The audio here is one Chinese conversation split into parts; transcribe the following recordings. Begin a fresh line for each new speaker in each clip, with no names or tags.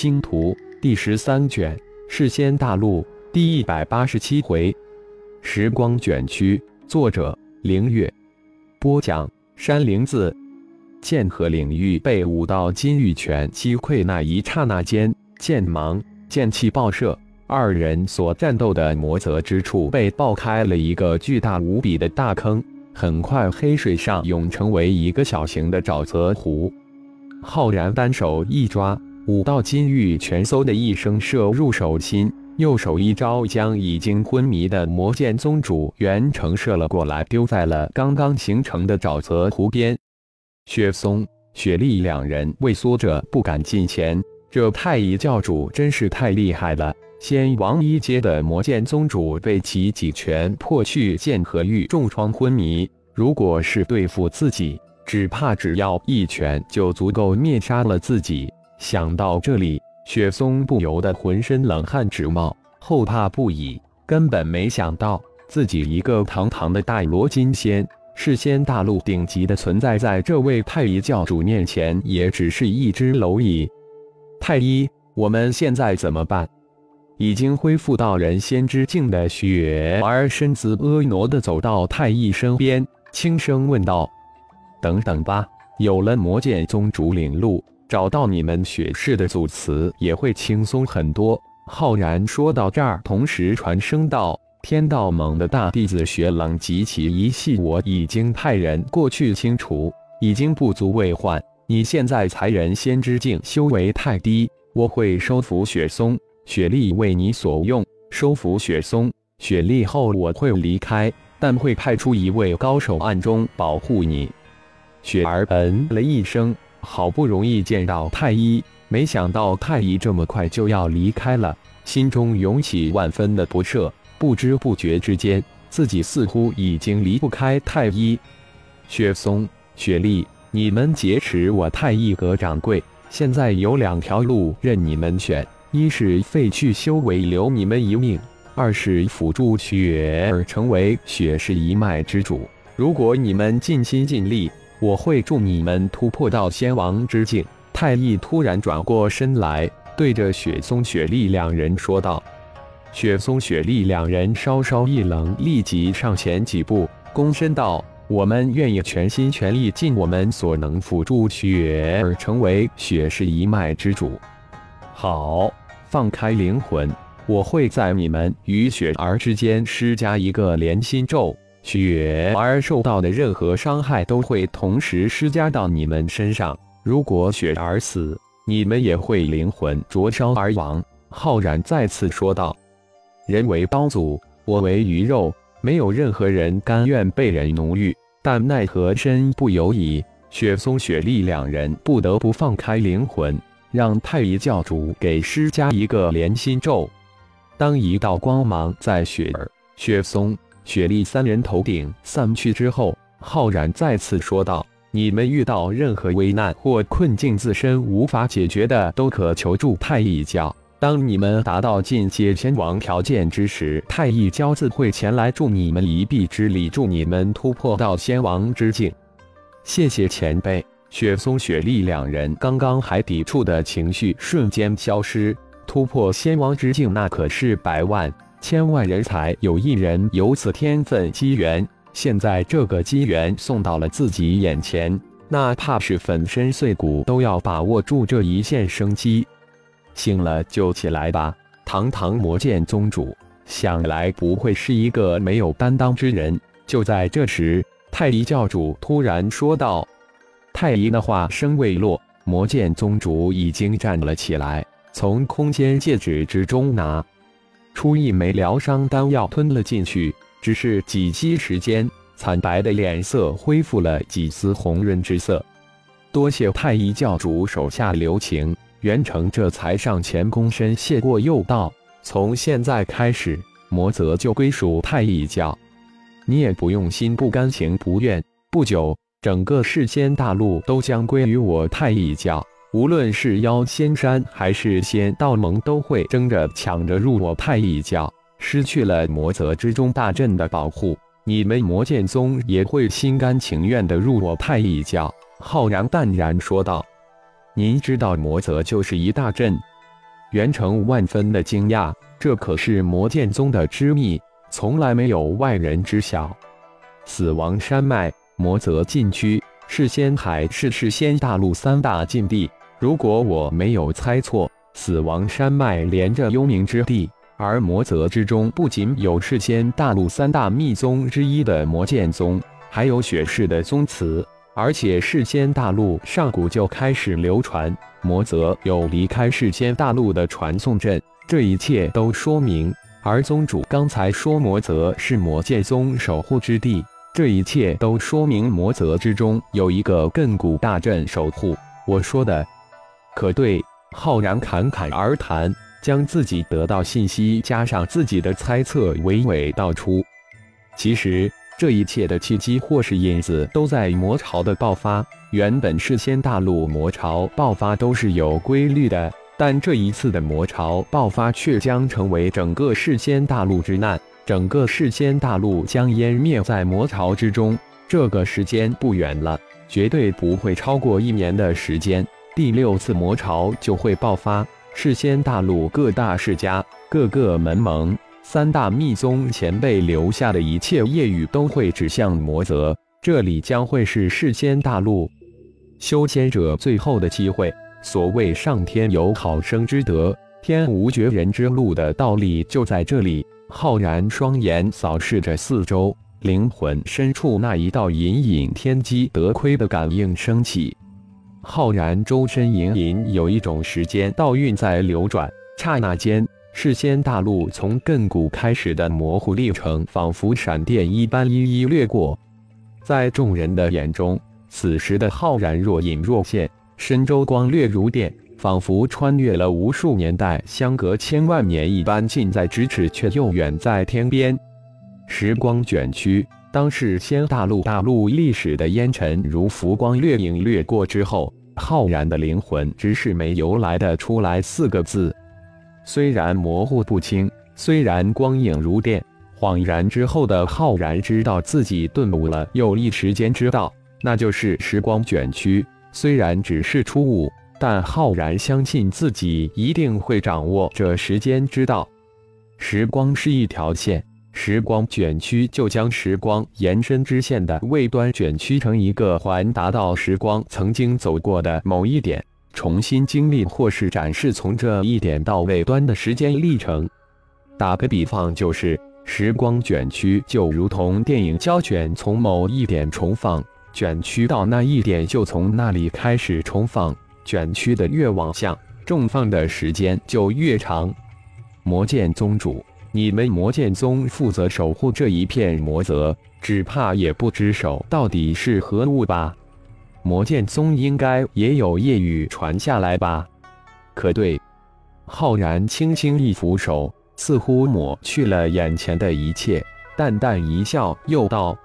星图》第十三卷《世仙大陆》第一百八十七回。时光卷曲，作者：凌月。播讲：山灵子。剑河领域被五道金玉拳击溃那一刹那间，剑芒、剑气爆射，二人所战斗的魔泽之处被爆开了一个巨大无比的大坑。很快，黑水上涌成为一个小型的沼泽湖。浩然单手一抓，五道金玉全嗖的一声射入手心。右手一招，将已经昏迷的魔剑宗主袁成射了过来，丢在了刚刚形成的沼泽湖边。雪松、雪莉两人畏缩着，不敢近前。这太乙教主真是太厉害了！仙王一阶的魔剑宗主被其几拳破去剑和玉，重创昏迷。如果是对付自己，只怕只要一拳就足够灭杀了自己。想到这里。雪松不由得浑身冷汗直冒，后怕不已。根本没想到，自己一个堂堂的大罗金仙，是仙大陆顶级的存在，在这位太乙教主面前，也只是一只蝼蚁。太医，我们现在怎么办？已经恢复到人仙之境的雪儿身子婀娜的走到太乙身边，轻声问道：“等等吧，有了魔剑宗主领路。”找到你们雪氏的祖祠也会轻松很多。浩然说到这儿，同时传声道：“天道盟的大弟子雪冷及其一系，我已经派人过去清除，已经不足为患。你现在才人仙之境，修为太低，我会收服雪松、雪莉为你所用。收服雪松、雪莉后，我会离开，但会派出一位高手暗中保护你。”雪儿嗯了一声。好不容易见到太医，没想到太医这么快就要离开了，心中涌起万分的不舍。不知不觉之间，自己似乎已经离不开太医。雪松、雪莉，你们劫持我太医阁掌柜，现在有两条路任你们选：一是废去修为留你们一命；二是辅助雪儿成为雪氏一脉之主。如果你们尽心尽力。我会助你们突破到仙王之境。太乙突然转过身来，对着雪松、雪莉两人说道：“雪松、雪莉两人稍稍一愣，立即上前几步，躬身道：‘我们愿意全心全力，尽我们所能，辅助雪儿成为雪氏一脉之主。’好，放开灵魂，我会在你们与雪儿之间施加一个连心咒。”雪儿受到的任何伤害都会同时施加到你们身上。如果雪儿死，你们也会灵魂灼烧而亡。浩然再次说道：“人为刀俎，我为鱼肉，没有任何人甘愿被人奴役。但奈何身不由己，雪松、雪莉两人不得不放开灵魂，让太乙教主给施加一个连心咒。当一道光芒在雪儿、雪松。”雪莉三人头顶散去之后，浩然再次说道：“你们遇到任何危难或困境，自身无法解决的，都可求助太乙教。当你们达到进阶仙王条件之时，太乙教自会前来助你们一臂之力，助你们突破到仙王之境。”谢谢前辈。雪松、雪莉两人刚刚还抵触的情绪瞬间消失。突破仙王之境，那可是百万。千万人才有一人有此天分机缘，现在这个机缘送到了自己眼前，哪怕是粉身碎骨都要把握住这一线生机。醒了就起来吧，堂堂魔剑宗主，想来不会是一个没有担当之人。就在这时，太乙教主突然说道：“太乙的话声未落，魔剑宗主已经站了起来，从空间戒指之中拿。”出一枚疗伤丹药吞了进去，只是几息时间，惨白的脸色恢复了几丝红润之色。多谢太乙教主手下留情，袁成这才上前躬身谢过，又道：“从现在开始，魔泽就归属太乙教，你也不用心不甘情不愿。不久，整个世间大陆都将归于我太乙教。”无论是妖仙山还是仙道盟，都会争着抢着入我太乙教。失去了魔泽之中大阵的保护，你们魔剑宗也会心甘情愿的入我太乙教。浩然淡然说道：“您知道魔泽就是一大阵，袁成万分的惊讶，这可是魔剑宗的机密，从来没有外人知晓。死亡山脉、魔泽禁区、是仙海是世仙大陆三大禁地。如果我没有猜错，死亡山脉连着幽冥之地，而魔泽之中不仅有世间大陆三大秘宗之一的魔剑宗，还有雪氏的宗祠。而且世间大陆上古就开始流传魔泽有离开世间大陆的传送阵，这一切都说明。而宗主刚才说魔泽是魔剑宗守护之地。这一切都说明魔泽之中有一个亘古大阵守护。我说的可对？浩然侃侃而谈，将自己得到信息加上自己的猜测娓娓道出。其实这一切的契机或是因子都在魔潮的爆发。原本世仙大陆魔潮爆发都是有规律的，但这一次的魔潮爆发却将成为整个世仙大陆之难。整个世仙大陆将湮灭在魔潮之中，这个时间不远了，绝对不会超过一年的时间。第六次魔潮就会爆发，世仙大陆各大世家、各个门盟、三大密宗前辈留下的一切业语都会指向魔泽，这里将会是世仙大陆修仙者最后的机会。所谓上天有好生之德，天无绝人之路的道理就在这里。浩然双眼扫视着四周，灵魂深处那一道隐隐天机得亏的感应升起。浩然周身隐隐有一种时间道运在流转，刹那间，世仙大陆从亘古开始的模糊历程，仿佛闪电一般一一掠过。在众人的眼中，此时的浩然若隐若现，身周光略如电。仿佛穿越了无数年代，相隔千万年一般近在咫尺，却又远在天边。时光卷曲，当世仙大陆大陆历史的烟尘如浮光掠影掠过之后，浩然的灵魂只是没由来的出来四个字。虽然模糊不清，虽然光影如电，恍然之后的浩然知道自己顿悟了又一时间之道，那就是时光卷曲。虽然只是初悟。但浩然相信自己一定会掌握这时间之道。时光是一条线，时光卷曲就将时光延伸支线的未端卷曲成一个环，达到时光曾经走过的某一点，重新经历或是展示从这一点到尾端的时间历程。打个比方，就是时光卷曲就如同电影胶卷，从某一点重放，卷曲到那一点就从那里开始重放。卷曲的越往下，重放的时间就越长。魔剑宗主，你们魔剑宗负责守护这一片魔泽，只怕也不知手到底是何物吧？魔剑宗应该也有夜雨传下来吧？可对？浩然轻轻一扶手，似乎抹去了眼前的一切，淡淡一笑，又道：“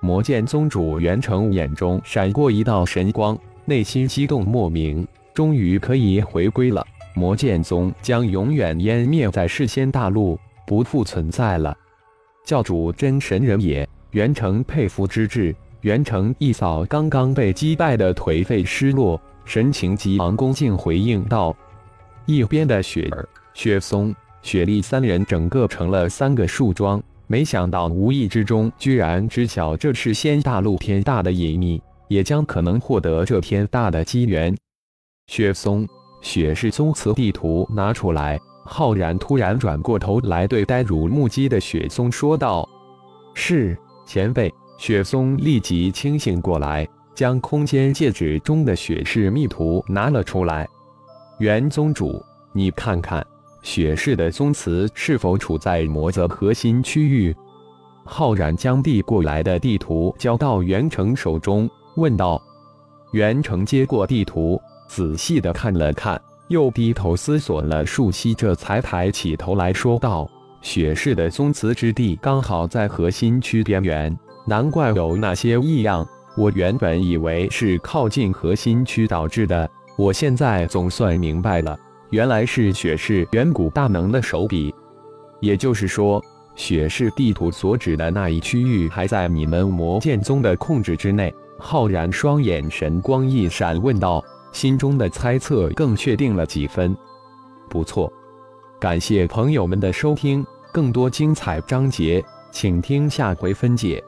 魔剑宗主袁成眼中闪过一道神光。”内心激动莫名，终于可以回归了。魔剑宗将永远湮灭在世仙大陆，不复存在了。教主真神人也，袁成佩服之至。袁成一扫刚刚被击败的颓废失落，神情急昂，恭敬回应道：“一边的雪儿、雪松、雪莉三人整个成了三个树桩，没想到无意之中居然知晓这是仙大陆天大的隐秘。”也将可能获得这天大的机缘。雪松、雪氏宗祠地图拿出来。浩然突然转过头来，对呆如木鸡的雪松说道：“是前辈。”雪松立即清醒过来，将空间戒指中的雪氏密图拿了出来。元宗主，你看看，雪氏的宗祠是否处在魔泽核心区域？浩然将递过来的地图交到袁成手中。问道：“袁成接过地图，仔细的看了看，又低头思索了数息，这才抬起头来说道：‘雪氏的宗祠之地刚好在核心区边缘，难怪有那些异样。我原本以为是靠近核心区导致的，我现在总算明白了，原来是雪氏远古大能的手笔。也就是说，雪氏地图所指的那一区域还在你们魔剑宗的控制之内。’”浩然双眼神光一闪，问道：“心中的猜测更确定了几分？”不错。感谢朋友们的收听，更多精彩章节，请听下回分解。